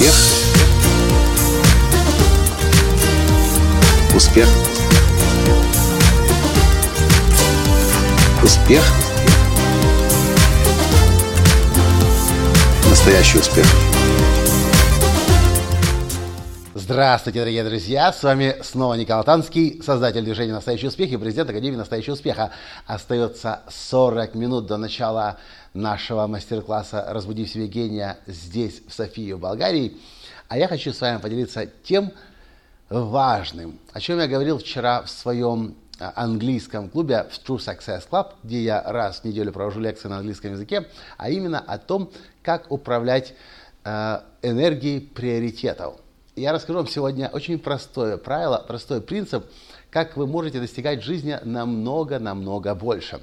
Успех. Успех. Успех. Настоящий успех. Здравствуйте, дорогие друзья! С вами снова Николай Танский, создатель движения «Настоящий успех» и президент Академии «Настоящего успеха». Остается 40 минут до начала нашего мастер-класса «Разбуди в себе гения» здесь, в Софии, в Болгарии. А я хочу с вами поделиться тем важным, о чем я говорил вчера в своем а, английском клубе в True Success Club, где я раз в неделю провожу лекции на английском языке, а именно о том, как управлять э, энергией приоритетов – я расскажу вам сегодня очень простое правило, простой принцип, как вы можете достигать жизни намного-намного больше.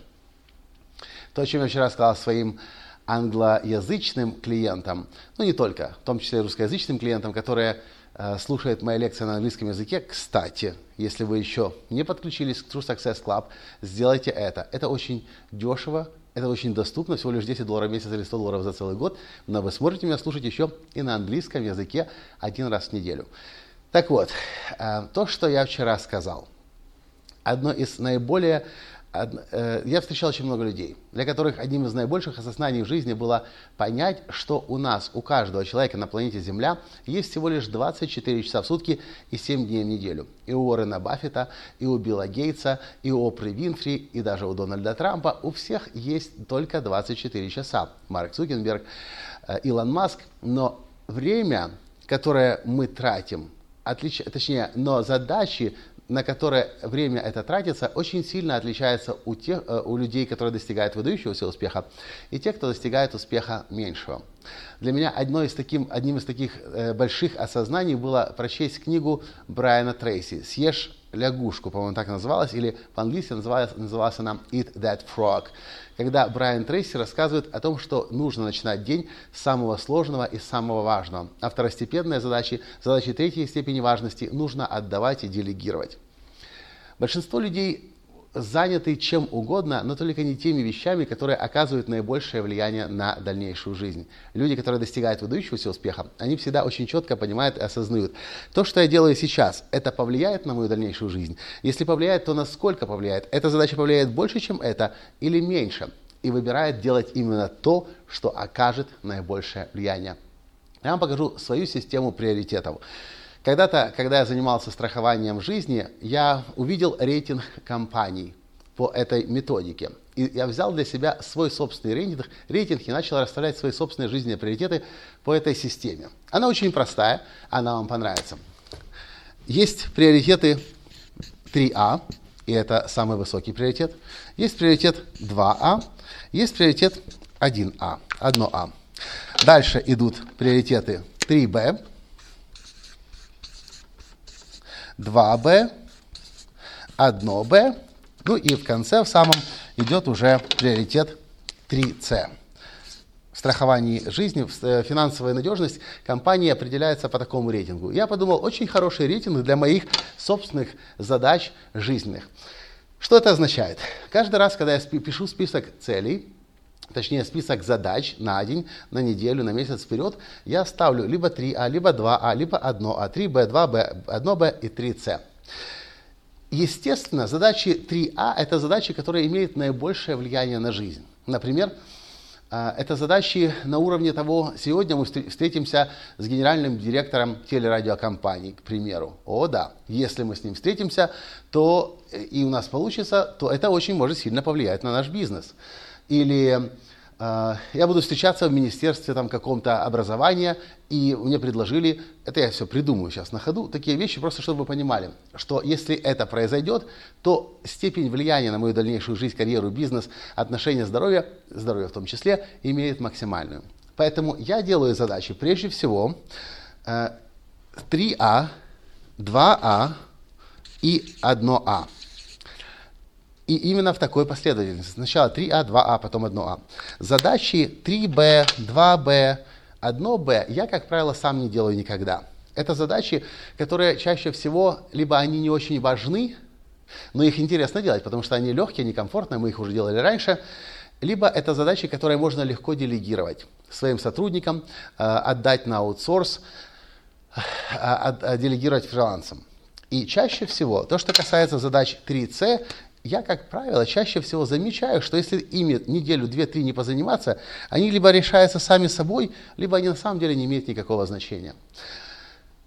То, о чем я вчера сказал своим англоязычным клиентам, ну не только, в том числе русскоязычным клиентам, которые э, слушают мои лекции на английском языке. Кстати, если вы еще не подключились к True Success Club, сделайте это. Это очень дешево, это очень доступно, всего лишь 10 долларов в месяц или 100 долларов за целый год, но вы сможете меня слушать еще и на английском языке один раз в неделю. Так вот, э, то, что я вчера сказал, одно из наиболее я встречал очень много людей, для которых одним из наибольших осознаний в жизни было понять, что у нас, у каждого человека на планете Земля есть всего лишь 24 часа в сутки и 7 дней в неделю. И у Уоррена Баффета, и у Билла Гейтса, и у Опры Винфри, и даже у Дональда Трампа, у всех есть только 24 часа. Марк Цукенберг, э, Илон Маск. Но время, которое мы тратим, отлич... точнее, но задачи, на которое время это тратится, очень сильно отличается у, тех, э, у людей, которые достигают выдающегося успеха, и тех, кто достигает успеха меньшего. Для меня одной из таким, одним из таких э, больших осознаний было прочесть книгу Брайана Трейси «Съешь лягушку», по-моему, так называлась, или по-английски называлась, называлась она «Eat That Frog», когда Брайан Трейси рассказывает о том, что нужно начинать день с самого сложного и самого важного, а второстепенные задачи, задачи третьей степени важности нужно отдавать и делегировать. Большинство людей заняты чем угодно, но только не теми вещами, которые оказывают наибольшее влияние на дальнейшую жизнь. Люди, которые достигают выдающегося успеха, они всегда очень четко понимают и осознают, то, что я делаю сейчас, это повлияет на мою дальнейшую жизнь? Если повлияет, то насколько повлияет? Эта задача повлияет больше, чем это, или меньше? И выбирает делать именно то, что окажет наибольшее влияние. Я вам покажу свою систему приоритетов. Когда-то, когда я занимался страхованием жизни, я увидел рейтинг компаний по этой методике. И я взял для себя свой собственный рейтинг, рейтинг и начал расставлять свои собственные жизненные приоритеты по этой системе. Она очень простая, она вам понравится. Есть приоритеты 3А, и это самый высокий приоритет. Есть приоритет 2А, есть приоритет 1А, 1А. Дальше идут приоритеты 3Б, 2b, 1b, ну и в конце, в самом, идет уже приоритет 3c. В страховании жизни, э, финансовая надежность компании определяется по такому рейтингу. Я подумал, очень хороший рейтинг для моих собственных задач жизненных. Что это означает? Каждый раз, когда я пишу список целей, точнее список задач на день, на неделю, на месяц вперед, я ставлю либо 3А, либо 2А, либо 1А, 3Б, 2Б, 1Б и 3С. Естественно, задачи 3А – это задачи, которые имеют наибольшее влияние на жизнь. Например, а, это задачи на уровне того, сегодня мы встретимся с генеральным директором телерадиокомпании, к примеру. О да, если мы с ним встретимся, то э, и у нас получится, то это очень может сильно повлиять на наш бизнес или э, я буду встречаться в министерстве там каком-то образования, и мне предложили, это я все придумаю сейчас на ходу, такие вещи, просто чтобы вы понимали, что если это произойдет, то степень влияния на мою дальнейшую жизнь, карьеру, бизнес, отношения, здоровье, здоровье в том числе, имеет максимальную. Поэтому я делаю задачи прежде всего э, 3А, 2А и 1А. И именно в такой последовательности. Сначала 3А, 2А, потом 1А. Задачи 3Б, 2Б, 1Б я, как правило, сам не делаю никогда. Это задачи, которые чаще всего либо они не очень важны, но их интересно делать, потому что они легкие, они комфортные, мы их уже делали раньше, либо это задачи, которые можно легко делегировать своим сотрудникам, э, отдать на аутсорс, э, делегировать фрилансам. И чаще всего, то, что касается задач 3C, я, как правило, чаще всего замечаю, что если ими неделю, две, три не позаниматься, они либо решаются сами собой, либо они на самом деле не имеют никакого значения.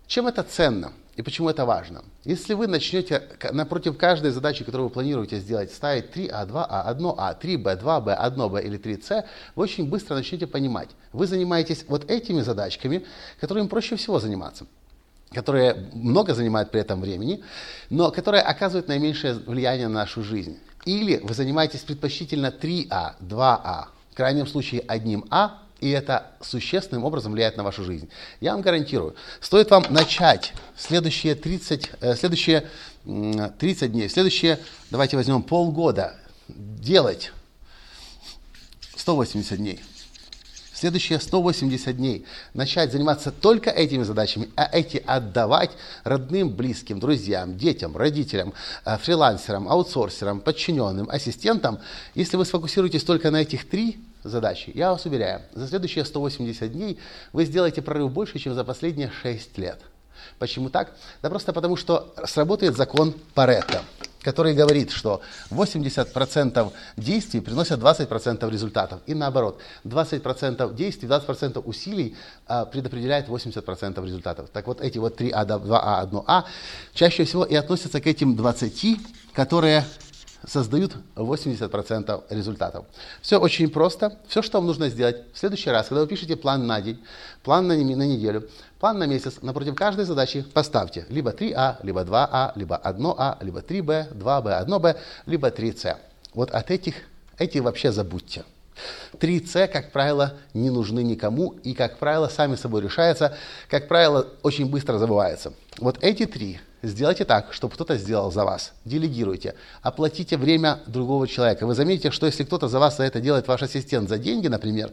Чем это ценно и почему это важно? Если вы начнете напротив каждой задачи, которую вы планируете сделать, ставить 3А, 2А, 1А, 3Б, 2Б, 1Б или 3С, вы очень быстро начнете понимать. Вы занимаетесь вот этими задачками, которыми проще всего заниматься которые много занимают при этом времени, но которые оказывают наименьшее влияние на нашу жизнь. Или вы занимаетесь предпочтительно 3А, 2А, в крайнем случае одним А, и это существенным образом влияет на вашу жизнь. Я вам гарантирую, стоит вам начать следующие 30, э, следующие 30 дней, следующие, давайте возьмем полгода, делать 180 дней следующие 180 дней начать заниматься только этими задачами, а эти отдавать родным, близким, друзьям, детям, родителям, э, фрилансерам, аутсорсерам, подчиненным, ассистентам, если вы сфокусируетесь только на этих три задачи, я вас уверяю, за следующие 180 дней вы сделаете прорыв больше, чем за последние 6 лет. Почему так? Да просто потому, что сработает закон Паретта который говорит, что 80% действий приносят 20% результатов. И наоборот, 20% действий, 20% усилий а, предопределяет 80% результатов. Так вот, эти вот 3А, 2А, 1А чаще всего и относятся к этим 20, которые создают 80% результатов. Все очень просто. Все, что вам нужно сделать в следующий раз, когда вы пишете план на день, план на, на неделю, план на месяц, напротив каждой задачи поставьте либо 3А, либо 2А, либо 1А, либо 3Б, 2Б, 1Б, либо 3С. Вот от этих, эти вообще забудьте. 3С, как правило, не нужны никому и, как правило, сами собой решаются, как правило, очень быстро забываются. Вот эти три Сделайте так, чтобы кто-то сделал за вас. Делегируйте. Оплатите время другого человека. Вы заметите, что если кто-то за вас за это делает ваш ассистент за деньги, например,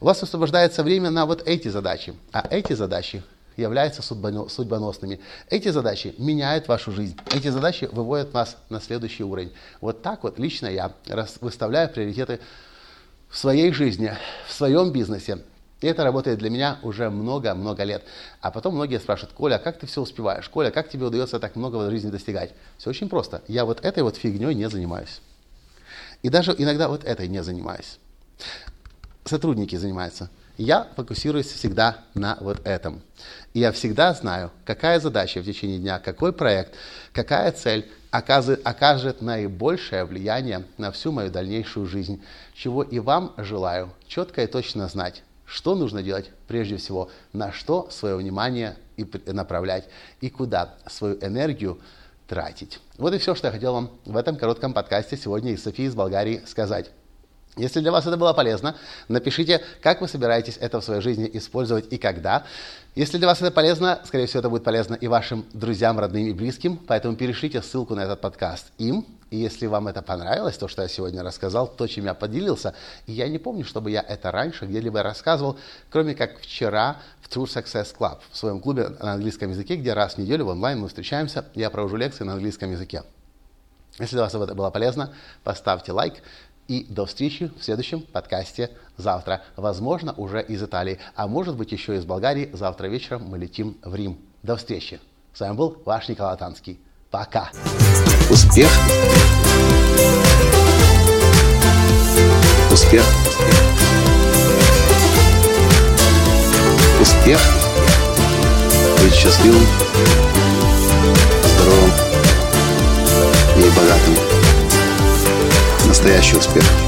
у вас освобождается время на вот эти задачи. А эти задачи являются судьбоносными. Эти задачи меняют вашу жизнь. Эти задачи выводят вас на следующий уровень. Вот так вот лично я выставляю приоритеты в своей жизни, в своем бизнесе. И это работает для меня уже много-много лет. А потом многие спрашивают, Коля, а как ты все успеваешь? Коля, как тебе удается так много в жизни достигать? Все очень просто. Я вот этой вот фигней не занимаюсь. И даже иногда вот этой не занимаюсь. Сотрудники занимаются. Я фокусируюсь всегда на вот этом. И я всегда знаю, какая задача в течение дня, какой проект, какая цель окажет, окажет наибольшее влияние на всю мою дальнейшую жизнь, чего и вам желаю четко и точно знать что нужно делать прежде всего, на что свое внимание и направлять, и куда свою энергию тратить. Вот и все, что я хотел вам в этом коротком подкасте сегодня из Софии из Болгарии сказать. Если для вас это было полезно, напишите, как вы собираетесь это в своей жизни использовать и когда. Если для вас это полезно, скорее всего, это будет полезно и вашим друзьям, родным и близким, поэтому перешлите ссылку на этот подкаст им. И если вам это понравилось, то, что я сегодня рассказал, то, чем я поделился, и я не помню, чтобы я это раньше где-либо рассказывал, кроме как вчера в True Success Club, в своем клубе на английском языке, где раз в неделю в онлайн мы встречаемся, я провожу лекции на английском языке. Если для вас это было полезно, поставьте лайк, и до встречи в следующем подкасте завтра. Возможно, уже из Италии, а может быть еще из Болгарии. Завтра вечером мы летим в Рим. До встречи. С вами был ваш Николай Танский. Пока. Успех. Успех. Успех. Быть счастливым, здоровым и богатым настоящий успех.